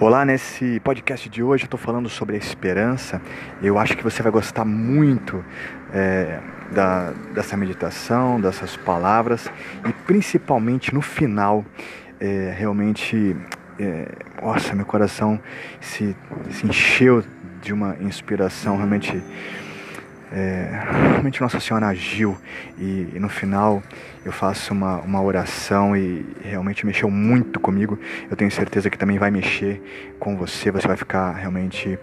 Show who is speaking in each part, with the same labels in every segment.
Speaker 1: Olá, nesse podcast de hoje eu estou falando sobre a esperança. Eu acho que você vai gostar muito é, da, dessa meditação, dessas palavras e principalmente no final, é, realmente, é, nossa, meu coração se, se encheu de uma inspiração realmente é, realmente Nossa Senhora agiu e, e, no final eu faço uma, uma oração e realmente mexeu muito comigo. Eu tenho certeza que também vai mexer com você. Você vai ficar realmente,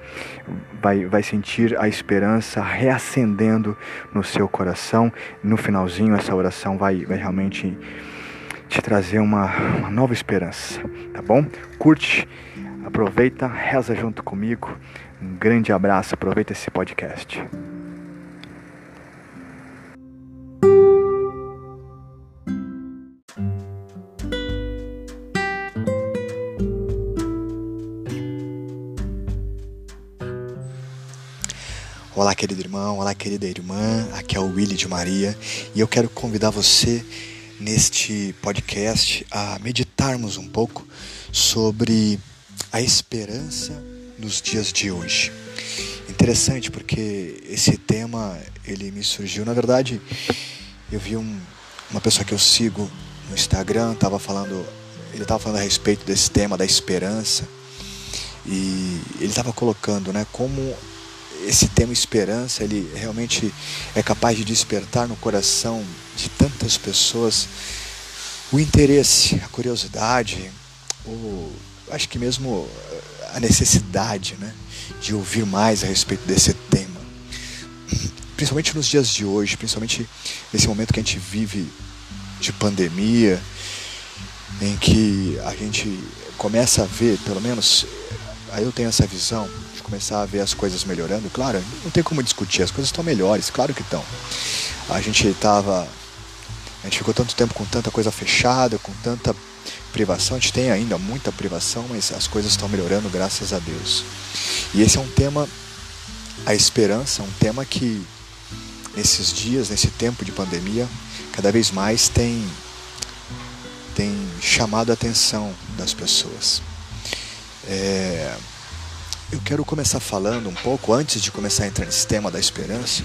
Speaker 1: vai, vai sentir a esperança reacendendo no seu coração. No finalzinho, essa oração vai, vai realmente te trazer uma, uma nova esperança, tá bom? Curte, aproveita, reza junto comigo. Um grande abraço, aproveita esse podcast. Olá, querido irmão, olá, querida irmã. Aqui é o Willy de Maria e eu quero convidar você neste podcast a meditarmos um pouco sobre a esperança nos dias de hoje. Interessante porque esse tema ele me surgiu, na verdade, eu vi um, uma pessoa que eu sigo no Instagram estava falando, ele estava falando a respeito desse tema da esperança e ele estava colocando, né, como esse tema esperança, ele realmente é capaz de despertar no coração de tantas pessoas o interesse, a curiosidade, o, acho que mesmo a necessidade né, de ouvir mais a respeito desse tema. Principalmente nos dias de hoje, principalmente nesse momento que a gente vive de pandemia, em que a gente começa a ver, pelo menos eu tenho essa visão, começar a ver as coisas melhorando, claro, não tem como discutir, as coisas estão melhores, claro que estão. A gente estava. A gente ficou tanto tempo com tanta coisa fechada, com tanta privação, a gente tem ainda muita privação, mas as coisas estão melhorando, graças a Deus. E esse é um tema, a esperança, um tema que nesses dias, nesse tempo de pandemia, cada vez mais tem, tem chamado a atenção das pessoas. É, eu quero começar falando um pouco, antes de começar a entrar nesse tema da esperança,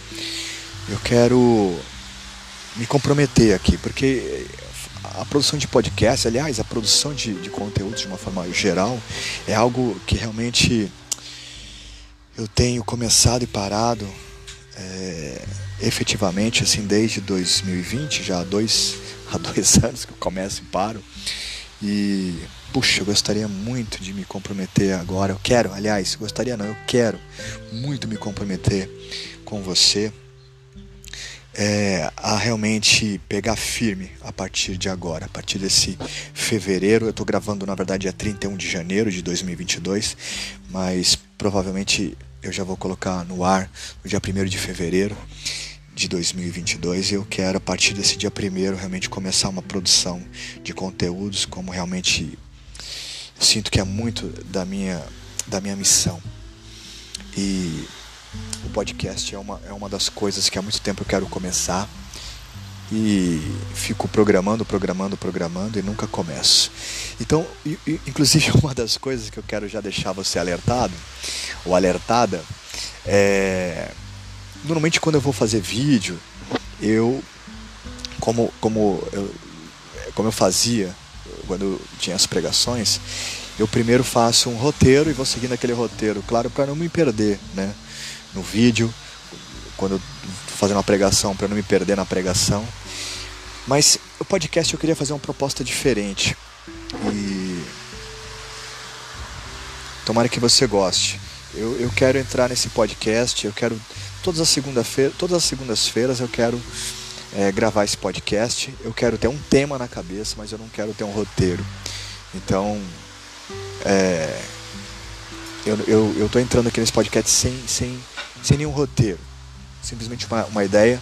Speaker 1: eu quero me comprometer aqui, porque a produção de podcast, aliás, a produção de, de conteúdo de uma forma geral, é algo que realmente eu tenho começado e parado é, efetivamente assim desde 2020, já há dois, há dois anos que eu começo e paro. E puxa, eu gostaria muito de me comprometer agora. Eu quero, aliás, gostaria não, eu quero muito me comprometer com você é, a realmente pegar firme a partir de agora, a partir desse fevereiro. Eu estou gravando, na verdade, é 31 de janeiro de 2022, mas provavelmente eu já vou colocar no ar no dia 1 de fevereiro de 2022 e eu quero a partir desse dia primeiro realmente começar uma produção de conteúdos como realmente sinto que é muito da minha, da minha missão. E o podcast é uma, é uma das coisas que há muito tempo eu quero começar. E fico programando, programando, programando e nunca começo. Então, inclusive, uma das coisas que eu quero já deixar você alertado, ou alertada, é. Normalmente, quando eu vou fazer vídeo, eu. Como, como, eu, como eu fazia quando tinha as pregações, eu primeiro faço um roteiro e vou seguindo aquele roteiro, claro, para não me perder, né? No vídeo, quando eu tô fazendo uma pregação, para não me perder na pregação. Mas o podcast eu queria fazer uma proposta diferente. E tomara que você goste. Eu, eu quero entrar nesse podcast, eu quero todas as segunda-feira, todas as segundas-feiras eu quero é, gravar esse podcast. Eu quero ter um tema na cabeça, mas eu não quero ter um roteiro. Então, é, eu, eu, eu tô entrando aqui nesse podcast sem, sem, sem nenhum roteiro. Simplesmente uma, uma ideia,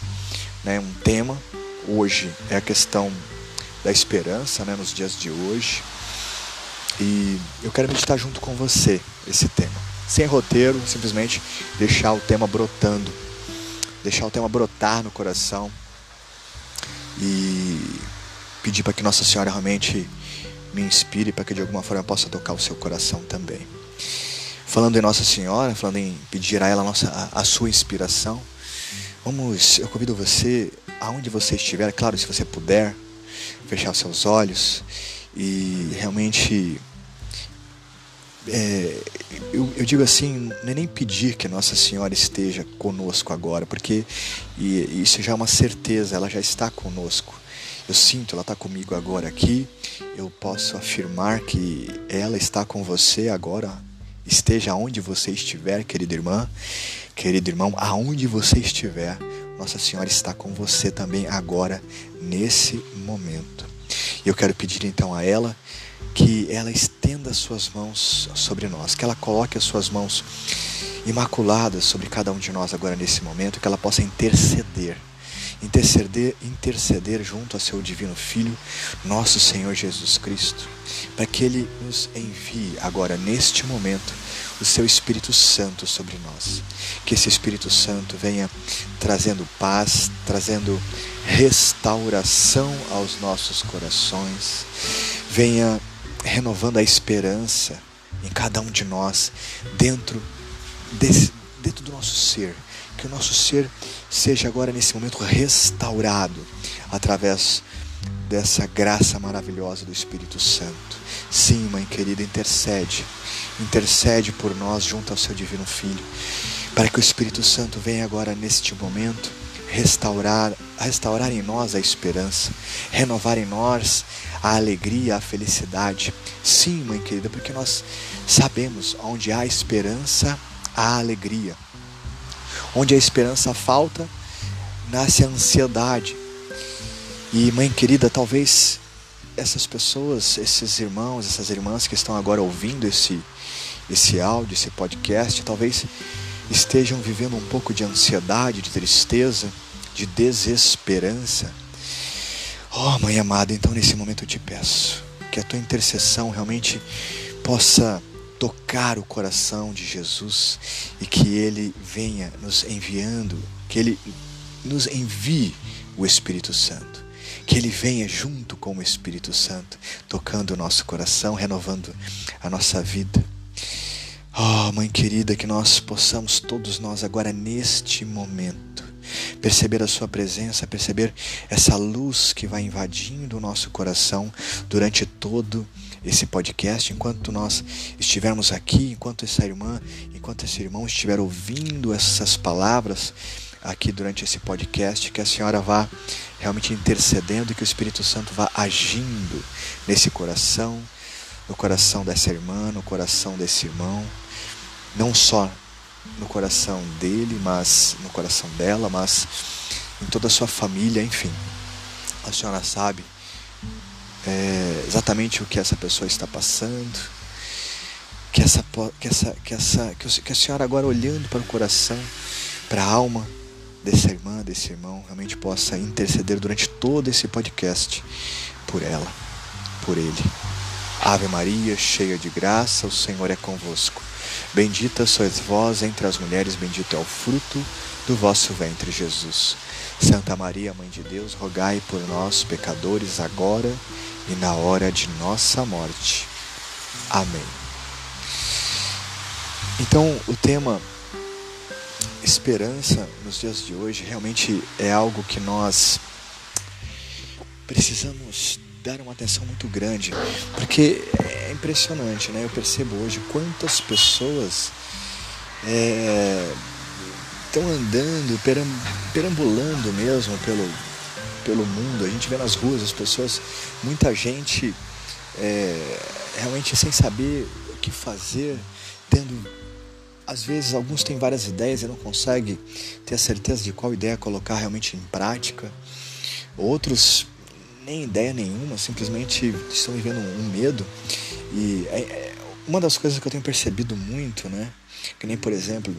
Speaker 1: né, um tema. Hoje é a questão da esperança, né, nos dias de hoje. E eu quero meditar junto com você esse tema. Sem roteiro, simplesmente deixar o tema brotando. Deixar o tema brotar no coração e pedir para que Nossa Senhora realmente me inspire para que de alguma forma eu possa tocar o seu coração também. Falando em Nossa Senhora, falando em pedir a ela a, nossa, a, a sua inspiração, vamos, eu convido você, aonde você estiver, claro, se você puder, fechar seus olhos e realmente é, eu, eu, digo assim, não é nem pedir que Nossa Senhora esteja conosco agora, porque isso já é uma certeza, ela já está conosco. Eu sinto, ela está comigo agora aqui. Eu posso afirmar que ela está com você agora. Esteja onde você estiver, querida irmã, querido irmão, aonde você estiver, Nossa Senhora está com você também agora, nesse momento. E eu quero pedir então a ela que ela estenda as suas mãos sobre nós, que ela coloque as suas mãos imaculadas sobre cada um de nós agora nesse momento, que ela possa interceder, interceder, interceder junto a seu divino Filho, nosso Senhor Jesus Cristo, para que ele nos envie agora neste momento o seu Espírito Santo sobre nós. Que esse Espírito Santo venha trazendo paz, trazendo restauração aos nossos corações, venha renovando a esperança em cada um de nós, dentro, desse, dentro do nosso ser. Que o nosso ser seja agora, nesse momento, restaurado através dessa graça maravilhosa do Espírito Santo. Sim, Mãe querida, intercede, intercede por nós junto ao seu Divino Filho, para que o Espírito Santo venha agora, neste momento, restaurar, restaurar em nós a esperança, renovar em nós a alegria, a felicidade. Sim, mãe querida, porque nós sabemos onde há esperança, há alegria. Onde a esperança falta, nasce a ansiedade. E, mãe querida, talvez essas pessoas, esses irmãos, essas irmãs que estão agora ouvindo esse, esse áudio, esse podcast, talvez estejam vivendo um pouco de ansiedade, de tristeza, de desesperança Oh, Mãe amada, então nesse momento eu te peço que a tua intercessão realmente possa tocar o coração de Jesus e que ele venha nos enviando, que ele nos envie o Espírito Santo. Que ele venha junto com o Espírito Santo, tocando o nosso coração, renovando a nossa vida. Oh, Mãe querida, que nós possamos todos nós agora neste momento perceber a Sua presença, perceber essa luz que vai invadindo o nosso coração durante todo esse podcast, enquanto nós estivermos aqui, enquanto essa irmã, enquanto esse irmão estiver ouvindo essas palavras aqui durante esse podcast, que a senhora vá realmente intercedendo e que o Espírito Santo vá agindo nesse coração, no coração dessa irmã, no coração desse irmão, não só no coração dele, mas no coração dela, mas em toda a sua família, enfim. A senhora sabe é, exatamente o que essa pessoa está passando, que essa, que essa, que essa, que a senhora agora olhando para o coração, para a alma dessa irmã, desse irmão, realmente possa interceder durante todo esse podcast por ela, por ele. Ave Maria, cheia de graça, o Senhor é convosco. Bendita sois vós entre as mulheres, bendito é o fruto do vosso ventre, Jesus. Santa Maria, Mãe de Deus, rogai por nós, pecadores, agora e na hora de nossa morte. Amém. Então, o tema esperança nos dias de hoje realmente é algo que nós precisamos dar uma atenção muito grande, porque é impressionante, né? Eu percebo hoje quantas pessoas estão é, andando, perambulando mesmo pelo, pelo mundo. A gente vê nas ruas as pessoas, muita gente é, realmente sem saber o que fazer, tendo às vezes alguns têm várias ideias e não conseguem ter a certeza de qual ideia colocar realmente em prática. Outros nem ideia nenhuma, simplesmente estão vivendo um medo. E é, é, uma das coisas que eu tenho percebido muito, né? Que nem, por exemplo,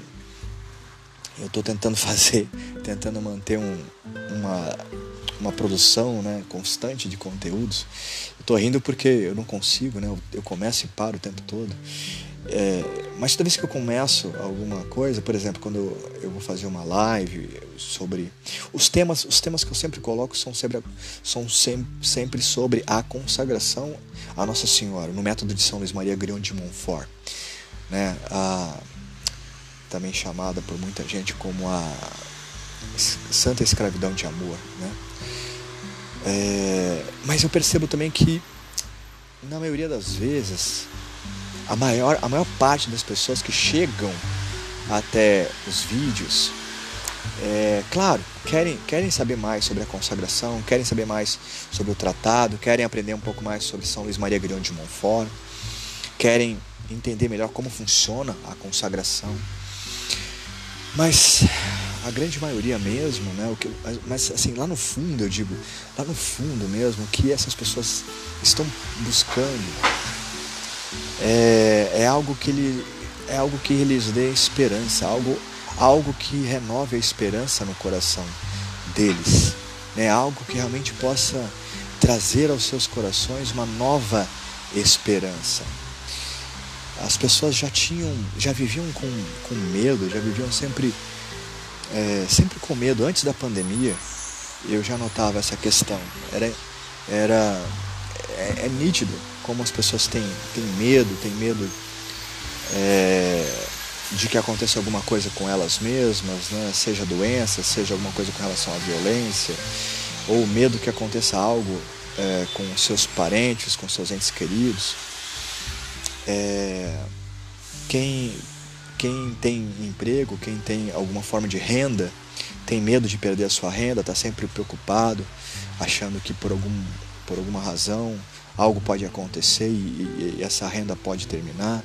Speaker 1: eu estou tentando fazer, tentando manter um, uma, uma produção né, constante de conteúdos. Estou rindo porque eu não consigo, né? Eu, eu começo e paro o tempo todo. É, mas toda vez que eu começo alguma coisa, por exemplo, quando eu vou fazer uma live sobre os temas, os temas que eu sempre coloco são sempre, são sempre sobre a consagração a Nossa Senhora, no método de São Luís Maria Grião de Montfort, né? A, também chamada por muita gente como a Santa Escravidão de Amor, né? É, mas eu percebo também que na maioria das vezes a maior, a maior parte das pessoas que chegam até os vídeos, é, claro, querem, querem saber mais sobre a consagração, querem saber mais sobre o tratado, querem aprender um pouco mais sobre São Luís Maria Grião de Montfort, querem entender melhor como funciona a consagração. Mas a grande maioria mesmo, né? O que, mas assim, lá no fundo, eu digo, lá no fundo mesmo, o que essas pessoas estão buscando é, é algo que ele é algo que lhes dê esperança, algo algo que renove a esperança no coração deles, né? Algo que realmente possa trazer aos seus corações uma nova esperança. As pessoas já tinham, já viviam com, com medo, já viviam sempre, é, sempre com medo. Antes da pandemia, eu já notava essa questão. Era, era é, é nítido como as pessoas têm, têm medo, têm medo é, de que aconteça alguma coisa com elas mesmas, né? seja doença, seja alguma coisa com relação à violência, ou medo que aconteça algo é, com seus parentes, com seus entes queridos. É, quem, quem tem emprego, quem tem alguma forma de renda, tem medo de perder a sua renda, está sempre preocupado, achando que por, algum, por alguma razão algo pode acontecer e, e essa renda pode terminar.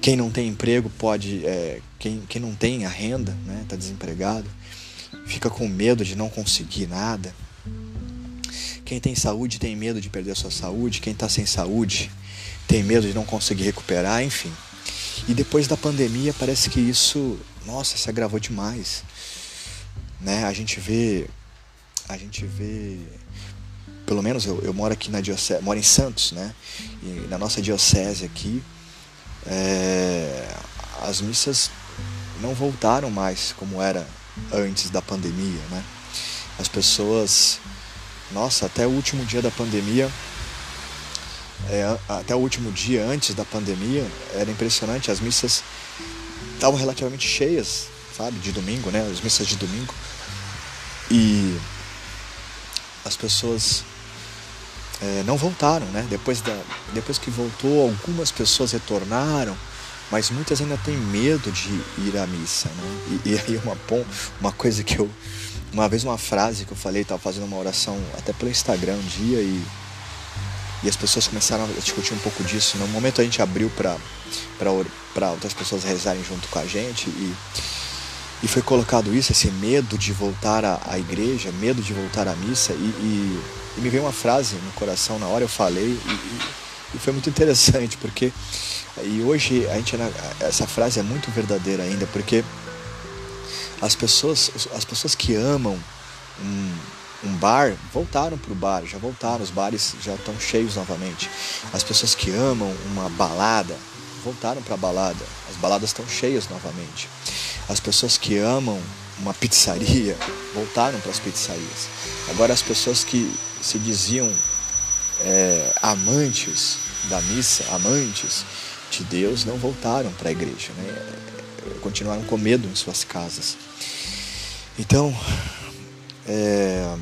Speaker 1: Quem não tem emprego pode, é, quem, quem não tem a renda, está né, tá desempregado, fica com medo de não conseguir nada. Quem tem saúde tem medo de perder a sua saúde, quem está sem saúde tem medo de não conseguir recuperar, enfim. E depois da pandemia parece que isso, nossa, se agravou demais. Né? A gente vê a gente vê pelo menos eu, eu moro aqui na diocese, moro em Santos, né? E na nossa diocese aqui, é, as missas não voltaram mais como era antes da pandemia, né? As pessoas, nossa, até o último dia da pandemia, é, até o último dia antes da pandemia, era impressionante, as missas estavam relativamente cheias, sabe, de domingo, né? As missas de domingo. E as pessoas é, não voltaram, né? Depois, da, depois que voltou, algumas pessoas retornaram, mas muitas ainda têm medo de ir à missa, né? E, e aí uma, uma coisa que eu, uma vez uma frase que eu falei, estava fazendo uma oração até pelo Instagram um dia e, e as pessoas começaram a discutir um pouco disso. No momento a gente abriu para outras pessoas rezarem junto com a gente e, e foi colocado isso, esse medo de voltar à, à igreja, medo de voltar à missa e, e e me veio uma frase no coração na hora, eu falei, e, e, foi muito interessante, porque. E hoje a gente, essa frase é muito verdadeira ainda, porque as pessoas, as pessoas que amam um, um bar voltaram para o bar, já voltaram, os bares já estão cheios novamente. As pessoas que amam uma balada voltaram para a balada, as baladas estão cheias novamente. As pessoas que amam uma pizzaria voltaram para as pizzarias. Agora as pessoas que se diziam é, amantes da missa, amantes de Deus, não voltaram para a igreja, né? continuaram com medo em suas casas. Então, é,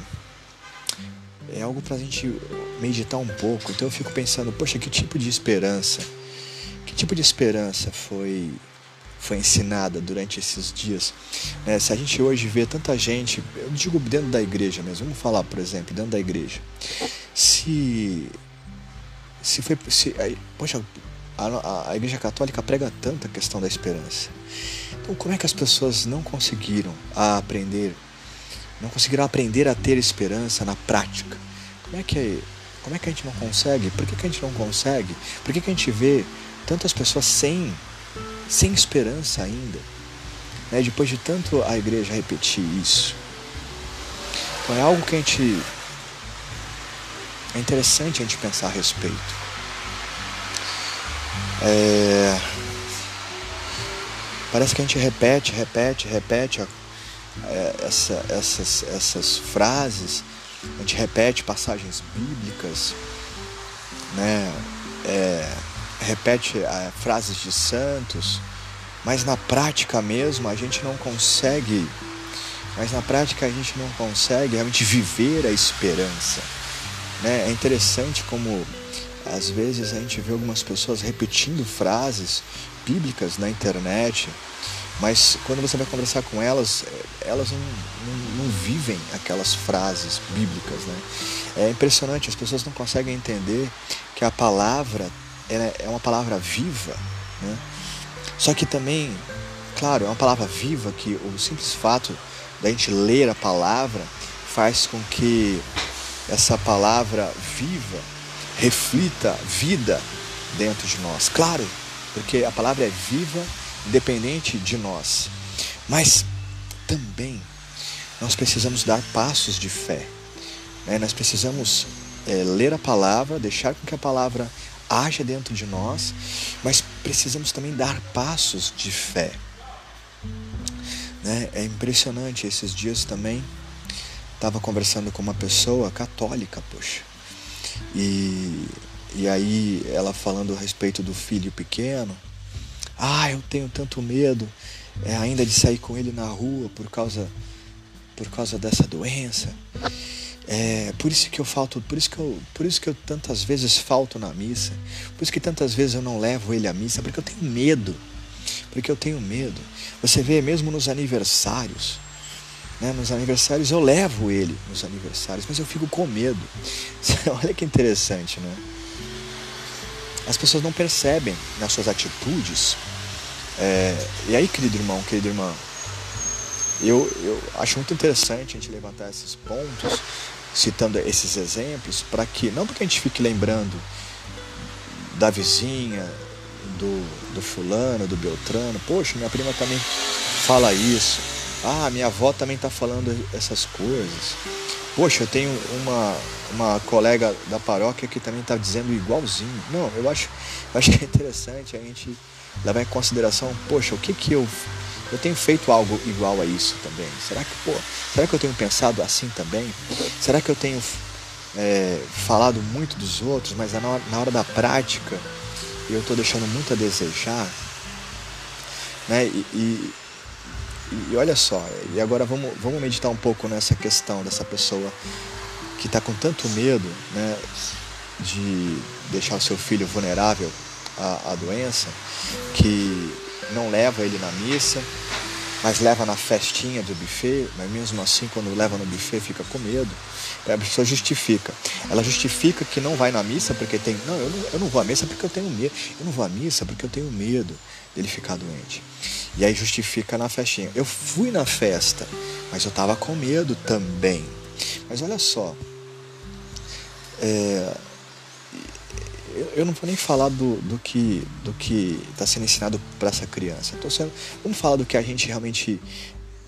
Speaker 1: é algo para a gente meditar um pouco. Então eu fico pensando, poxa, que tipo de esperança, que tipo de esperança foi foi ensinada durante esses dias. É, se a gente hoje vê tanta gente, eu digo dentro da igreja mesmo, vamos falar, por exemplo, dentro da igreja. Se. Se foi. Se, aí, poxa, a, a igreja católica prega tanto a questão da esperança. Então, como é que as pessoas não conseguiram aprender, não conseguiram aprender a ter esperança na prática? Como é que, como é que a gente não consegue? Por que, que a gente não consegue? Por que, que a gente vê tantas pessoas sem sem esperança ainda. Né? Depois de tanto a igreja repetir isso. Então é algo que a gente. É interessante a gente pensar a respeito. É... Parece que a gente repete, repete, repete é, essa, essas, essas frases, a gente repete passagens bíblicas, né? É, repete é, frases de santos, mas na prática mesmo a gente não consegue, mas na prática a gente não consegue realmente viver a esperança. Né? É interessante como às vezes a gente vê algumas pessoas repetindo frases bíblicas na internet, mas quando você vai conversar com elas, elas não, não, não vivem aquelas frases bíblicas. Né? É impressionante, as pessoas não conseguem entender que a palavra é uma palavra viva. Né? Só que também, claro, é uma palavra viva que o simples fato da gente ler a palavra faz com que essa palavra viva reflita vida dentro de nós. Claro, porque a palavra é viva, independente de nós. Mas também nós precisamos dar passos de fé. Né? Nós precisamos é, ler a palavra, deixar com que a palavra haja dentro de nós, mas precisamos também dar passos de fé. Né? É impressionante, esses dias também estava conversando com uma pessoa católica, poxa, e, e aí ela falando a respeito do filho pequeno, ah, eu tenho tanto medo é, ainda de sair com ele na rua por causa, por causa dessa doença. É, por isso que eu falto, por isso que eu, por isso que eu tantas vezes falto na missa, por isso que tantas vezes eu não levo ele à missa, porque eu tenho medo, porque eu tenho medo. Você vê mesmo nos aniversários, né, nos aniversários eu levo ele nos aniversários, mas eu fico com medo. Olha que interessante, né? As pessoas não percebem nas suas atitudes. É, e aí, querido irmão, querida irmã, eu, eu acho muito interessante a gente levantar esses pontos, citando esses exemplos, para que, não porque a gente fique lembrando da vizinha, do, do fulano, do Beltrano, poxa, minha prima também fala isso, ah, minha avó também está falando essas coisas. Poxa, eu tenho uma, uma colega da paróquia que também está dizendo igualzinho. Não, eu acho, eu acho que é interessante a gente levar em consideração, poxa, o que que eu eu tenho feito algo igual a isso também? Será que, pô, será que eu tenho pensado assim também? Será que eu tenho é, falado muito dos outros, mas na hora, na hora da prática eu estou deixando muito a desejar? Né? E, e, e, olha só, e agora vamos, vamos meditar um pouco nessa questão dessa pessoa que está com tanto medo né, de deixar o seu filho vulnerável à, à doença, que não leva ele na missa, mas leva na festinha do buffet, mas mesmo assim, quando leva no buffet, fica com medo. A pessoa justifica. Ela justifica que não vai na missa porque tem. Não, eu não, eu não vou à missa porque eu tenho medo. Eu não vou à missa porque eu tenho medo dele ficar doente. E aí justifica na festinha. Eu fui na festa, mas eu estava com medo também. Mas olha só. É, eu não vou nem falar do, do que do que está sendo ensinado para essa criança. Tô sendo, vamos falar do que a gente realmente,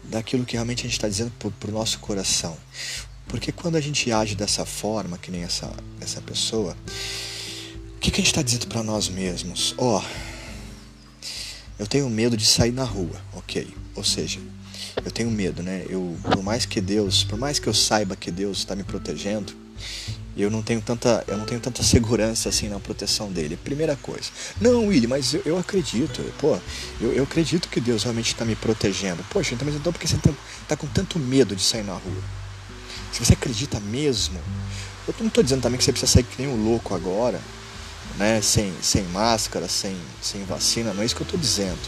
Speaker 1: daquilo que realmente a gente está dizendo para o nosso coração. Porque quando a gente age dessa forma, que nem essa, essa pessoa, o que, que a gente está dizendo para nós mesmos? Ó, oh, eu tenho medo de sair na rua, ok? Ou seja, eu tenho medo, né? Eu, por mais que Deus, por mais que eu saiba que Deus está me protegendo, eu não tenho tanta, eu não tenho tanta segurança assim na proteção dele. Primeira coisa. Não, Willy, mas eu, eu acredito, pô, eu, eu acredito que Deus realmente está me protegendo. Poxa, então, mas então por que você está tá com tanto medo de sair na rua? Se você acredita mesmo, eu não estou dizendo também que você precisa sair que nem um louco agora, né, sem, sem máscara, sem, sem vacina, não é isso que eu estou dizendo.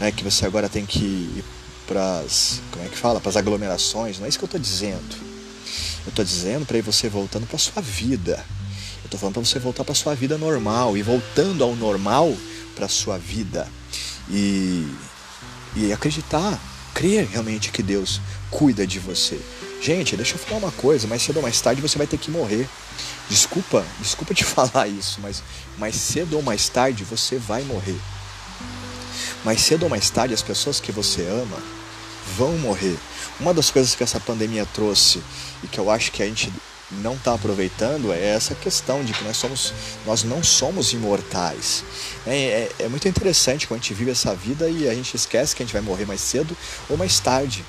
Speaker 1: Né, que você agora tem que ir para as, como é que fala, para as aglomerações, não é isso que eu estou dizendo. Eu estou dizendo para você voltando para sua vida. Eu estou falando para você voltar para sua vida normal e voltando ao normal para sua vida e, e acreditar, crer realmente que Deus cuida de você. Gente, deixa eu falar uma coisa, mais cedo ou mais tarde você vai ter que morrer. Desculpa, desculpa te falar isso, mas mais cedo ou mais tarde você vai morrer. Mais cedo ou mais tarde as pessoas que você ama vão morrer. Uma das coisas que essa pandemia trouxe e que eu acho que a gente não está aproveitando é essa questão de que nós somos, nós não somos imortais. É, é, é, muito interessante quando a gente vive essa vida e a gente esquece que a gente vai morrer mais cedo ou mais tarde.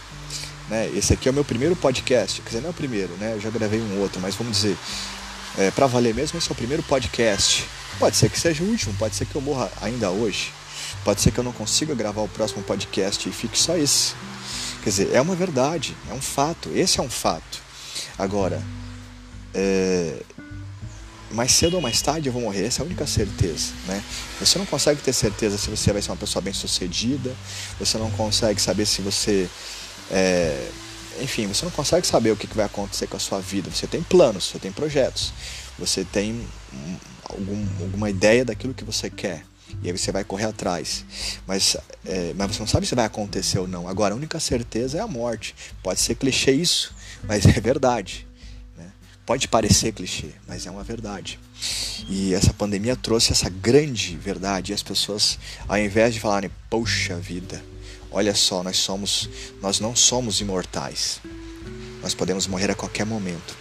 Speaker 1: Né? Esse aqui é o meu primeiro podcast, quer dizer, não é o primeiro, né? Eu já gravei um outro, mas vamos dizer, é, para valer mesmo, esse é o primeiro podcast. Pode ser que seja o último, pode ser que eu morra ainda hoje, pode ser que eu não consiga gravar o próximo podcast e fique só esse. Quer dizer, é uma verdade, é um fato, esse é um fato. Agora, é, mais cedo ou mais tarde eu vou morrer, essa é a única certeza, né? Você não consegue ter certeza se você vai ser uma pessoa bem sucedida, você não consegue saber se você, é, enfim, você não consegue saber o que vai acontecer com a sua vida. Você tem planos, você tem projetos, você tem algum, alguma ideia daquilo que você quer. E aí você vai correr atrás. Mas, é, mas você não sabe se vai acontecer ou não. Agora, a única certeza é a morte. Pode ser clichê isso, mas é verdade. Pode parecer clichê, mas é uma verdade. E essa pandemia trouxe essa grande verdade. E as pessoas, ao invés de falarem, poxa vida, olha só, nós somos, nós não somos imortais. Nós podemos morrer a qualquer momento.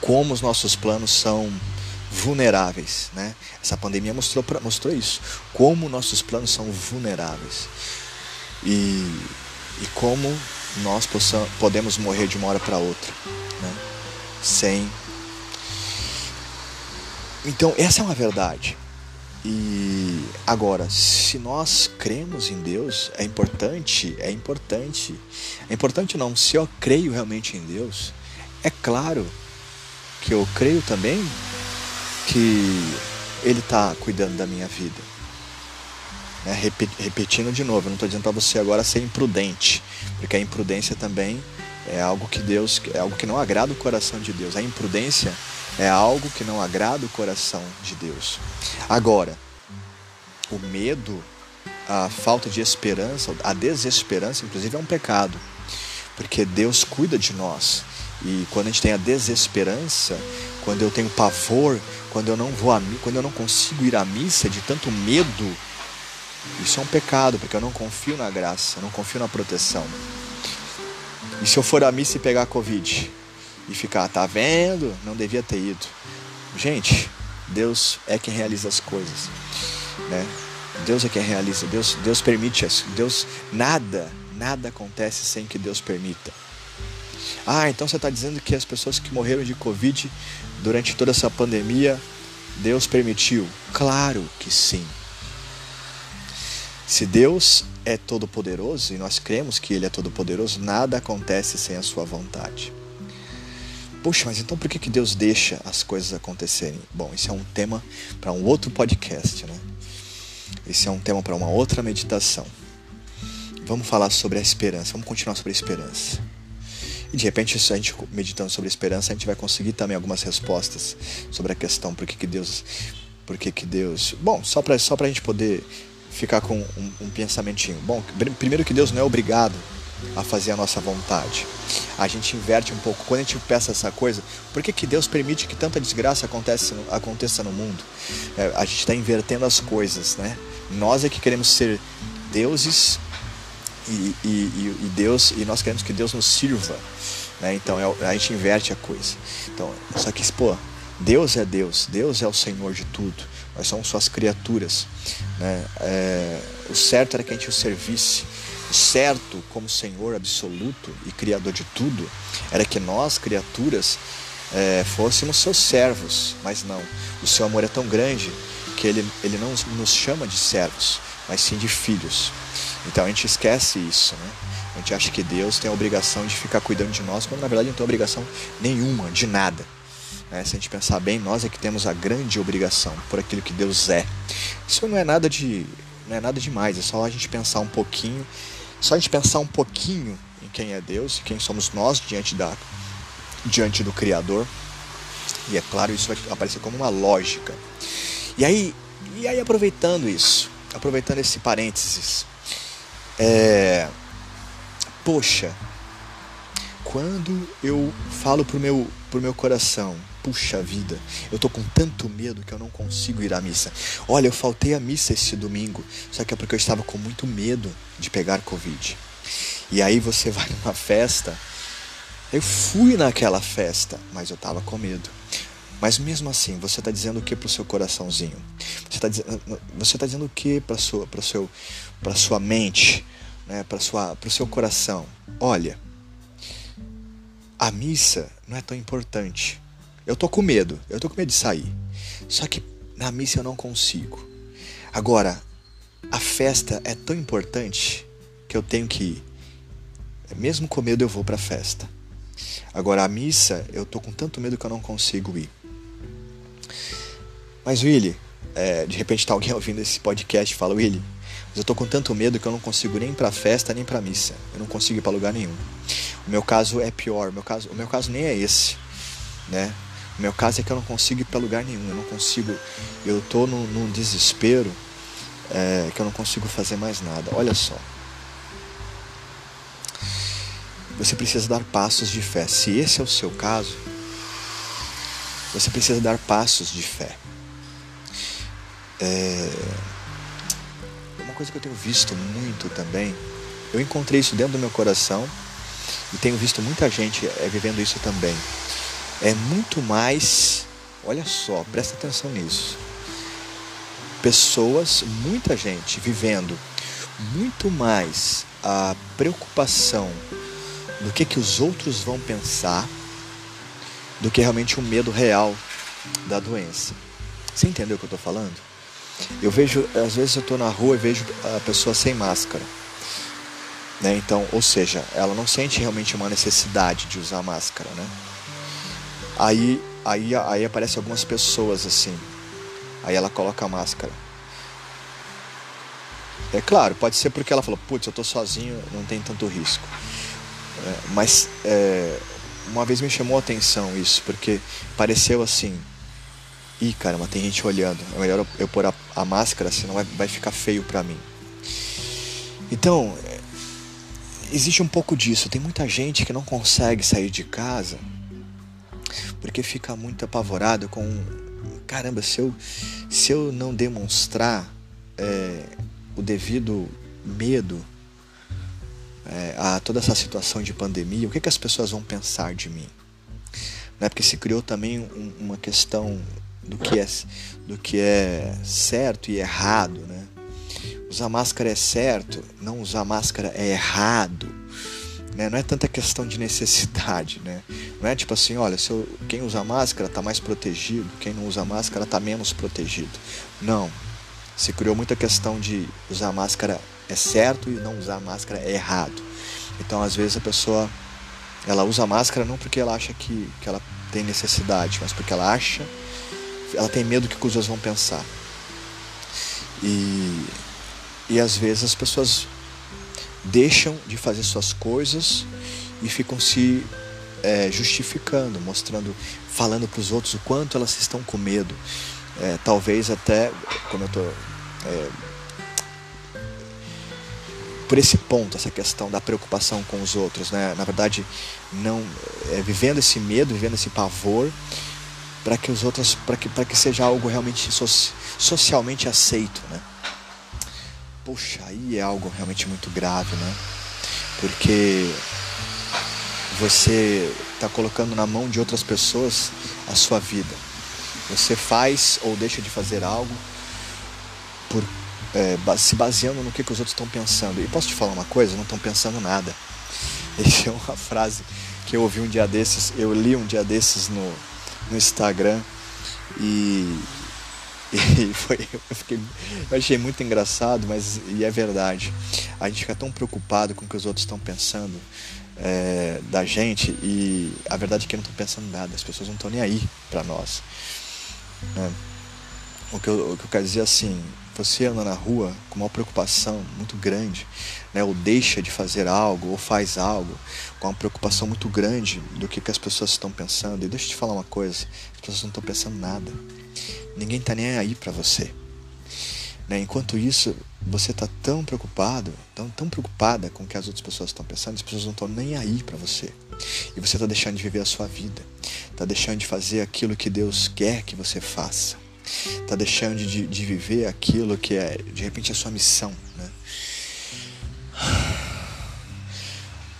Speaker 1: Como os nossos planos são vulneráveis, né? Essa pandemia mostrou, mostrou isso. Como nossos planos são vulneráveis. E, e como nós possamos, podemos morrer de uma hora para outra, né? sem. Então, essa é uma verdade. E agora, se nós cremos em Deus, é importante, é importante. É importante não, se eu creio realmente em Deus, é claro que eu creio também que Ele está cuidando da minha vida. Né? Repetindo de novo, eu não estou dizendo para você agora ser imprudente, porque a imprudência também é algo que Deus, é algo que não agrada o coração de Deus. A imprudência é algo que não agrada o coração de Deus. Agora, o medo, a falta de esperança, a desesperança, inclusive, é um pecado, porque Deus cuida de nós. E quando a gente tem a desesperança, quando eu tenho pavor, quando eu não vou a quando eu não consigo ir à missa de tanto medo, isso é um pecado, porque eu não confio na graça, eu não confio na proteção. E se eu for à missa e pegar Covid e ficar, tá vendo? Não devia ter ido. Gente, Deus é quem realiza as coisas, né? Deus é quem realiza, Deus, Deus permite isso. Deus nada, nada acontece sem que Deus permita. Ah, então você está dizendo que as pessoas que morreram de Covid durante toda essa pandemia, Deus permitiu? Claro que sim. Se Deus é todo-poderoso e nós cremos que Ele é todo-poderoso, nada acontece sem a Sua vontade. Poxa, mas então por que, que Deus deixa as coisas acontecerem? Bom, isso é um tema para um outro podcast, né? Esse é um tema para uma outra meditação. Vamos falar sobre a esperança, vamos continuar sobre a esperança. E de repente, se a gente meditando sobre esperança, a gente vai conseguir também algumas respostas sobre a questão por que, que Deus. Por que, que Deus. Bom, só para só a gente poder ficar com um, um pensamentinho. Bom, primeiro que Deus não é obrigado a fazer a nossa vontade. A gente inverte um pouco. Quando a gente peça essa coisa, por que, que Deus permite que tanta desgraça aconteça, aconteça no mundo? É, a gente está invertendo as coisas, né? Nós é que queremos ser deuses e, e, e, Deus e nós queremos que Deus nos sirva, né? Então é, a gente inverte a coisa. Então, só que pô, Deus é Deus, Deus é o Senhor de tudo nós somos suas criaturas. Né? É, o certo era que a gente o servisse. O certo, como Senhor absoluto e Criador de tudo, era que nós, criaturas, é, fôssemos seus servos. Mas não. O seu amor é tão grande que ele, ele não nos chama de servos, mas sim de filhos. Então a gente esquece isso. Né? A gente acha que Deus tem a obrigação de ficar cuidando de nós, quando na verdade não tem obrigação nenhuma, de nada. É, se a gente pensar bem, nós é que temos a grande obrigação por aquilo que Deus é. Isso não é nada de não é nada demais, é só a gente pensar um pouquinho, só a gente pensar um pouquinho em quem é Deus e quem somos nós diante da diante do Criador. E é claro, isso vai aparecer como uma lógica. E aí, e aí aproveitando isso, aproveitando esse parênteses, é, poxa, quando eu falo pro meu pro meu coração, puxa vida, eu tô com tanto medo que eu não consigo ir à missa. Olha, eu faltei à missa esse domingo, só que é porque eu estava com muito medo de pegar Covid. E aí você vai numa festa Eu fui naquela festa, mas eu estava com medo. Mas mesmo assim, você está dizendo o que para o seu coraçãozinho? Você está tá dizendo o que para sua, para seu, para sua mente, né? Para sua, para o seu coração? Olha, a missa não é tão importante. Eu tô com medo, eu tô com medo de sair. Só que na missa eu não consigo. Agora, a festa é tão importante que eu tenho que ir. Mesmo com medo eu vou para a festa. Agora a missa, eu tô com tanto medo que eu não consigo ir. Mas Willy, é, de repente tá alguém ouvindo esse podcast e fala, Willy, mas eu tô com tanto medo que eu não consigo nem para festa nem para missa. Eu não consigo ir para lugar nenhum. O meu caso é pior. O meu caso, o meu caso nem é esse, né? O meu caso é que eu não consigo ir para lugar nenhum. Eu não consigo. Eu tô num, num desespero é, que eu não consigo fazer mais nada. Olha só. Você precisa dar passos de fé. Se esse é o seu caso, você precisa dar passos de fé. É coisa que eu tenho visto muito também. Eu encontrei isso dentro do meu coração e tenho visto muita gente é, vivendo isso também. É muito mais, olha só, presta atenção nisso. Pessoas, muita gente vivendo muito mais a preocupação do que, que os outros vão pensar do que realmente o medo real da doença. Você entendeu o que eu estou falando? Eu vejo, às vezes eu estou na rua e vejo a pessoa sem máscara. Né? Então, ou seja, ela não sente realmente uma necessidade de usar máscara, né? Aí, aí, aí aparecem algumas pessoas assim. Aí ela coloca a máscara. É claro, pode ser porque ela falou, putz, eu estou sozinho, não tem tanto risco. É, mas é, uma vez me chamou a atenção isso, porque pareceu assim, ih caramba, tem gente olhando, é melhor eu pôr a, a máscara, senão vai, vai ficar feio para mim. Então, é, existe um pouco disso, tem muita gente que não consegue sair de casa porque fica muito apavorado com caramba, se eu, se eu não demonstrar é, o devido medo é, a toda essa situação de pandemia, o que, que as pessoas vão pensar de mim? Né? Porque se criou também um, uma questão do que, é, do que é certo e errado. Né? Usar máscara é certo, não usar máscara é errado. Né? Não é tanta questão de necessidade. Né? Não é tipo assim, olha, se eu, quem usa máscara está mais protegido, quem não usa máscara está menos protegido. Não. Se criou muita questão de usar máscara é certo e não usar máscara é errado. Então, às vezes, a pessoa ela usa máscara não porque ela acha que, que ela tem necessidade, mas porque ela acha, ela tem medo do que os outros vão pensar. E, e às vezes as pessoas deixam de fazer suas coisas e ficam se é, justificando, mostrando, falando para os outros o quanto elas estão com medo. É, talvez até, como eu estou é, por esse ponto, essa questão da preocupação com os outros, né? Na verdade, não é, vivendo esse medo, vivendo esse pavor, para que os outros, para que para que seja algo realmente so, socialmente aceito, né? Poxa, aí é algo realmente muito grave, né? Porque você está colocando na mão de outras pessoas a sua vida. Você faz ou deixa de fazer algo por é, se baseando no que, que os outros estão pensando. E posso te falar uma coisa? Não estão pensando nada. Essa é uma frase que eu ouvi um dia desses, eu li um dia desses no, no Instagram e, e foi, eu, fiquei, eu achei muito engraçado, mas e é verdade. A gente fica tão preocupado com o que os outros estão pensando é, da gente e a verdade é que não estão pensando nada, as pessoas não estão nem aí para nós. Né? O, que eu, o que eu quero dizer assim, você anda na rua com uma preocupação muito grande, né, ou deixa de fazer algo, ou faz algo, com uma preocupação muito grande do que, que as pessoas estão pensando. E deixa eu te falar uma coisa: as pessoas não estão pensando nada. Ninguém está nem aí para você. Né? Enquanto isso, você está tão preocupado, tão, tão preocupada com o que as outras pessoas estão pensando, as pessoas não estão nem aí para você. E você está deixando de viver a sua vida, está deixando de fazer aquilo que Deus quer que você faça está deixando de, de viver aquilo que é de repente a sua missão. Né?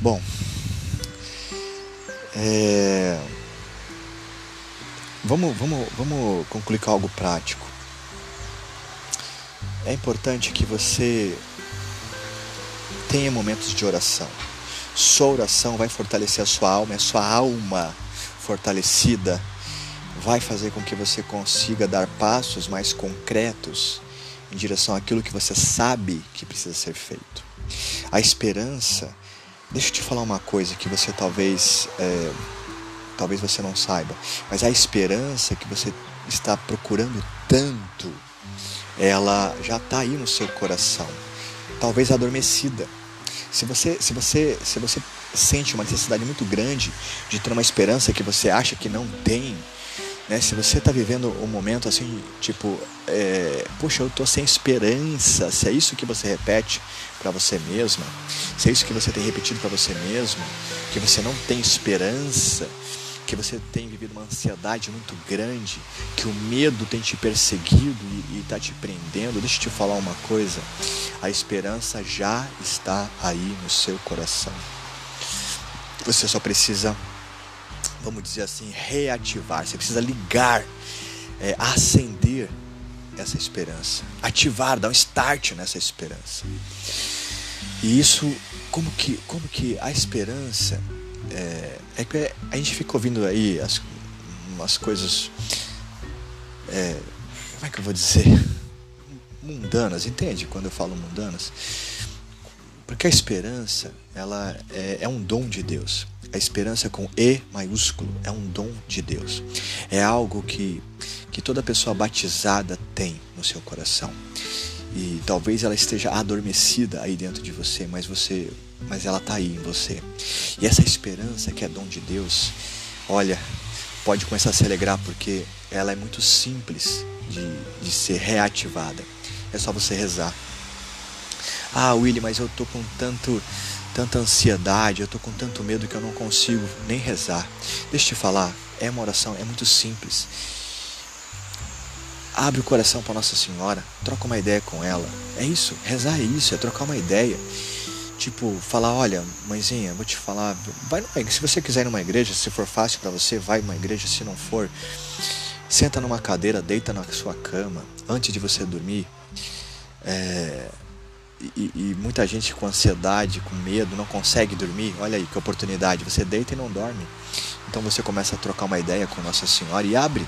Speaker 1: Bom, É... Vamos, vamos, vamos concluir com algo prático. É importante que você tenha momentos de oração. Sua oração vai fortalecer a sua alma, a sua alma fortalecida vai fazer com que você consiga dar passos mais concretos em direção àquilo que você sabe que precisa ser feito. A esperança, deixa eu te falar uma coisa que você talvez, é, talvez você não saiba, mas a esperança que você está procurando tanto, ela já está aí no seu coração, talvez adormecida. Se você, se você, se você sente uma necessidade muito grande de ter uma esperança que você acha que não tem, né? Se você está vivendo um momento assim, tipo, é, poxa, eu tô sem esperança, se é isso que você repete para você mesma, se é isso que você tem repetido para você mesmo, que você não tem esperança, que você tem vivido uma ansiedade muito grande, que o medo tem te perseguido e está te prendendo, deixa eu te falar uma coisa: a esperança já está aí no seu coração. Você só precisa vamos dizer assim, reativar, você precisa ligar, é, acender essa esperança, ativar, dar um start nessa esperança. E isso, como que, como que a esperança, é, é que a gente fica ouvindo aí as, umas coisas, é, como é que eu vou dizer, mundanas, entende? Quando eu falo mundanas, porque a esperança, ela é, é um dom de Deus. A esperança com E maiúsculo é um dom de Deus. É algo que, que toda pessoa batizada tem no seu coração. E talvez ela esteja adormecida aí dentro de você, mas você, mas ela está aí em você. E essa esperança que é dom de Deus, olha, pode começar a se alegrar porque ela é muito simples de, de ser reativada. É só você rezar. Ah, Willy, mas eu tô com tanto tanta ansiedade, eu estou com tanto medo que eu não consigo nem rezar. Deixa eu te falar, é uma oração, é muito simples. Abre o coração para Nossa Senhora, troca uma ideia com ela. É isso, rezar é isso, é trocar uma ideia. Tipo, falar, olha, mãezinha, vou te falar, vai numa, se você quiser ir numa igreja, se for fácil para você, vai numa igreja, se não for, senta numa cadeira, deita na sua cama, antes de você dormir. É, e, e, muita gente com ansiedade, com medo, não consegue dormir. Olha aí que oportunidade. Você deita e não dorme. Então você começa a trocar uma ideia com Nossa Senhora e abre,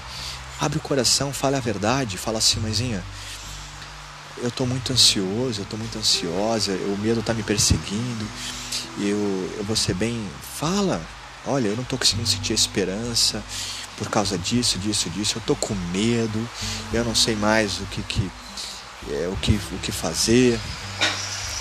Speaker 1: abre o coração, fala a verdade, fala assim, mãezinha, eu estou muito ansioso, eu estou muito ansiosa, o medo está me perseguindo, eu, eu vou ser bem. Fala, olha, eu não estou conseguindo sentir esperança por causa disso, disso, disso, eu estou com medo, eu não sei mais o que, que, é, o que, o que fazer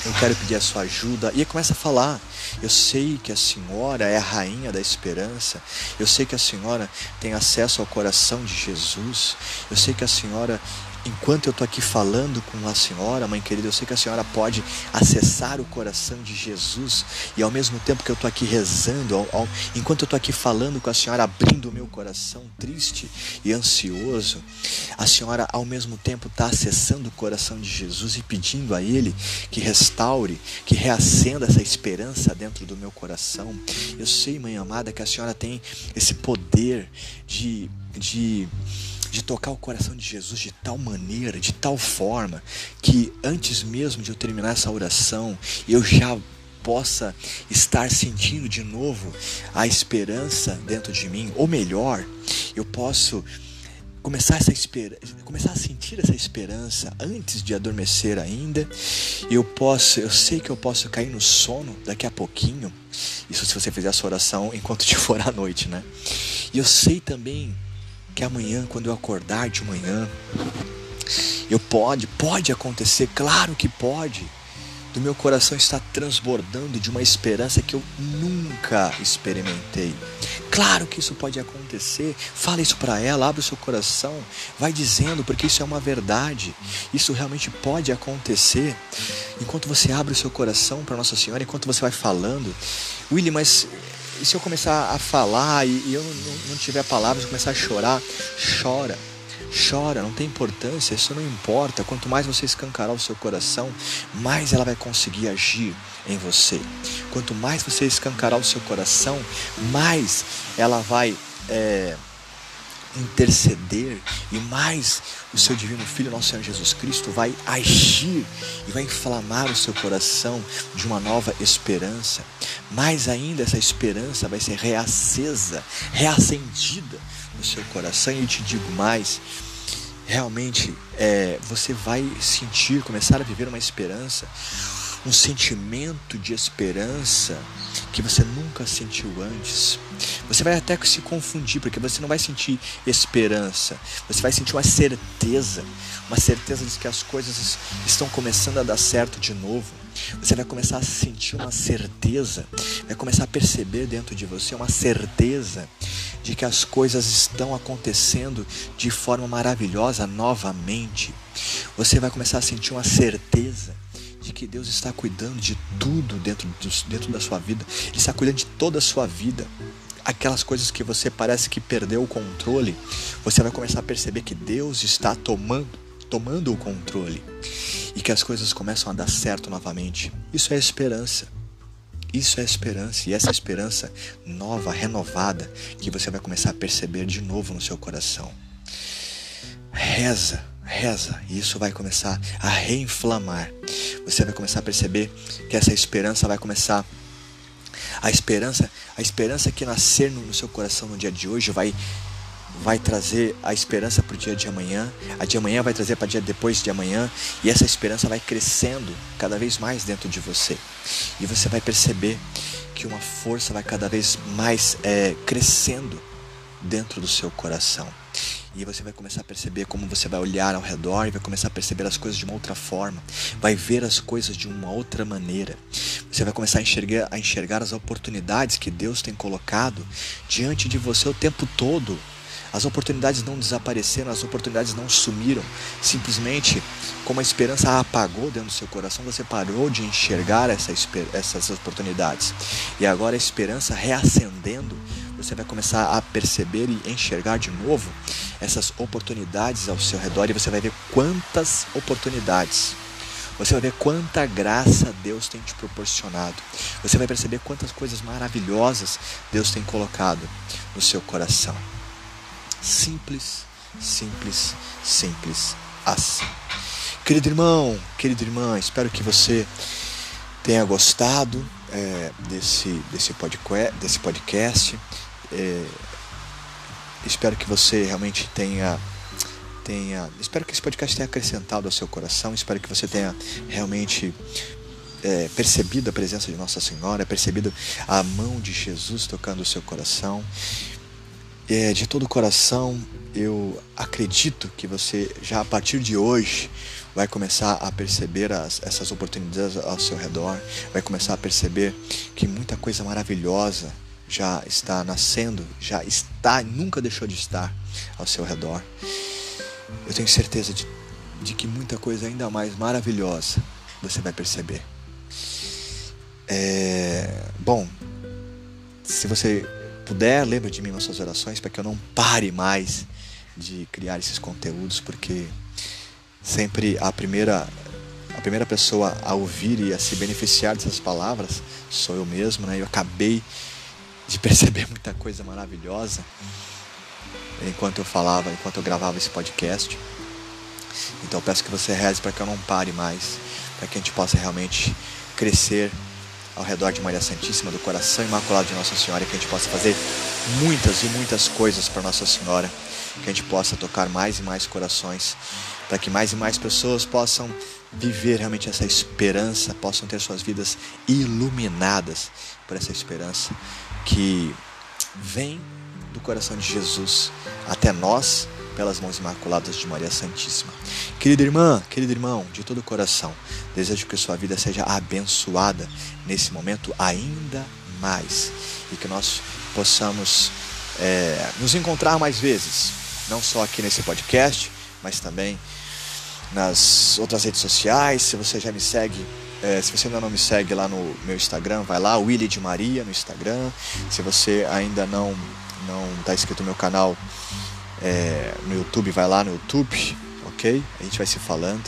Speaker 1: eu quero pedir a sua ajuda. E começa a falar. Eu sei que a senhora é a rainha da esperança. Eu sei que a senhora tem acesso ao coração de Jesus. Eu sei que a senhora enquanto eu estou aqui falando com a senhora, mãe querida, eu sei que a senhora pode acessar o coração de Jesus e ao mesmo tempo que eu estou aqui rezando, ao, ao, enquanto eu estou aqui falando com a senhora, abrindo o meu coração triste e ansioso, a senhora ao mesmo tempo está acessando o coração de Jesus e pedindo a Ele que restaure, que reacenda essa esperança dentro do meu coração. Eu sei, mãe amada, que a senhora tem esse poder de. de de tocar o coração de Jesus de tal maneira, de tal forma, que antes mesmo de eu terminar essa oração, eu já possa estar sentindo de novo a esperança dentro de mim, ou melhor, eu posso começar essa espera, começar a sentir essa esperança antes de adormecer ainda. Eu posso, eu sei que eu posso cair no sono daqui a pouquinho. Isso se você fizer essa oração enquanto te for à noite, né? E eu sei também que amanhã, quando eu acordar de manhã, eu pode, pode acontecer, claro que pode. Do meu coração está transbordando de uma esperança que eu nunca experimentei. Claro que isso pode acontecer. Fala isso para ela, abre o seu coração, vai dizendo, porque isso é uma verdade. Isso realmente pode acontecer. Enquanto você abre o seu coração para Nossa Senhora, enquanto você vai falando, William, mas e se eu começar a falar e, e eu não, não, tiver palavras, começar a chorar, chora. Chora, não tem importância, isso não importa. Quanto mais você escancarar o seu coração, mais ela vai conseguir agir em você. Quanto mais você escancarar o seu coração, mais ela vai. É, interceder e mais o seu divino Filho, nosso Senhor Jesus Cristo, vai agir e vai inflamar o seu coração de uma nova esperança. Mais ainda, essa esperança vai ser reacesa, reacendida no seu coração. E eu te digo mais, realmente é, você vai sentir, começar a viver uma esperança, um sentimento de esperança que você nunca sentiu antes. Você vai até se confundir, porque você não vai sentir esperança, você vai sentir uma certeza, uma certeza de que as coisas estão começando a dar certo de novo. Você vai começar a sentir uma certeza, vai começar a perceber dentro de você uma certeza de que as coisas estão acontecendo de forma maravilhosa novamente. Você vai começar a sentir uma certeza de que Deus está cuidando de tudo dentro, do, dentro da sua vida. Ele está cuidando de toda a sua vida. Aquelas coisas que você parece que perdeu o controle, você vai começar a perceber que Deus está tomando, tomando o controle e que as coisas começam a dar certo novamente. Isso é esperança. Isso é esperança, e essa esperança nova, renovada, que você vai começar a perceber de novo no seu coração. Reza, reza, e isso vai começar a reinflamar. Você vai começar a perceber que essa esperança vai começar a esperança, a esperança que nascer no seu coração no dia de hoje vai vai trazer a esperança para o dia de amanhã, a de amanhã vai trazer para o dia depois de amanhã, e essa esperança vai crescendo cada vez mais dentro de você. E você vai perceber que uma força vai cada vez mais é, crescendo dentro do seu coração. E você vai começar a perceber como você vai olhar ao redor e vai começar a perceber as coisas de uma outra forma, vai ver as coisas de uma outra maneira. Você vai começar a enxergar, a enxergar as oportunidades que Deus tem colocado diante de você o tempo todo. As oportunidades não desapareceram, as oportunidades não sumiram. Simplesmente, como a esperança apagou dentro do seu coração, você parou de enxergar essa, essas oportunidades. E agora a esperança reacendendo você vai começar a perceber e enxergar de novo essas oportunidades ao seu redor e você vai ver quantas oportunidades. Você vai ver quanta graça Deus tem te proporcionado. Você vai perceber quantas coisas maravilhosas Deus tem colocado no seu coração. Simples, simples, simples assim. Querido irmão, querida irmã, espero que você tenha gostado é, desse, desse, podcast, desse podcast. É, espero que você realmente tenha tenha espero que esse podcast tenha acrescentado ao seu coração espero que você tenha realmente é, percebido a presença de Nossa Senhora percebido a mão de Jesus tocando o seu coração. É, de todo o coração eu acredito que você já a partir de hoje vai começar a perceber as, essas oportunidades ao seu redor vai começar a perceber que muita coisa maravilhosa já está nascendo, já está, nunca deixou de estar ao seu redor. Eu tenho certeza de, de que muita coisa ainda mais maravilhosa você vai perceber. É, bom, se você puder, lembre de mim nas suas orações para que eu não pare mais de criar esses conteúdos, porque sempre a primeira a primeira pessoa a ouvir e a se beneficiar dessas palavras sou eu mesmo, né? Eu acabei de perceber muita coisa maravilhosa enquanto eu falava, enquanto eu gravava esse podcast. Então peço que você reze para que eu não pare mais, para que a gente possa realmente crescer ao redor de Maria Santíssima, do coração imaculado de Nossa Senhora, que a gente possa fazer muitas e muitas coisas para Nossa Senhora, que a gente possa tocar mais e mais corações, para que mais e mais pessoas possam viver realmente essa esperança, possam ter suas vidas iluminadas por essa esperança que vem do coração de Jesus até nós pelas mãos imaculadas de Maria Santíssima. Querida irmã, querido irmão, de todo o coração, desejo que sua vida seja abençoada nesse momento ainda mais e que nós possamos é, nos encontrar mais vezes, não só aqui nesse podcast, mas também nas outras redes sociais. Se você já me segue é, se você ainda não me segue lá no meu Instagram, vai lá, Willy de Maria no Instagram. Se você ainda não não está inscrito no meu canal, é, no YouTube, vai lá no YouTube, ok? A gente vai se falando.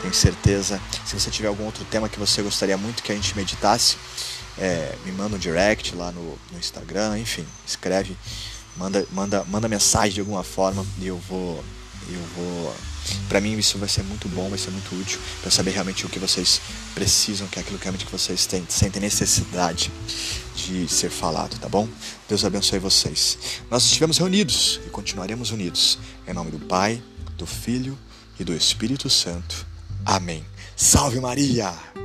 Speaker 1: Tenho certeza. Se você tiver algum outro tema que você gostaria muito que a gente meditasse, é, me manda um direct lá no, no Instagram, enfim, escreve, manda, manda, manda mensagem de alguma forma e eu vou. Eu vou. Para mim isso vai ser muito bom, vai ser muito útil para saber realmente o que vocês precisam, que é aquilo que realmente que vocês têm, sentem necessidade de ser falado, tá bom? Deus abençoe vocês. Nós estivemos reunidos e continuaremos unidos. Em nome do Pai, do Filho e do Espírito Santo. Amém. Salve Maria!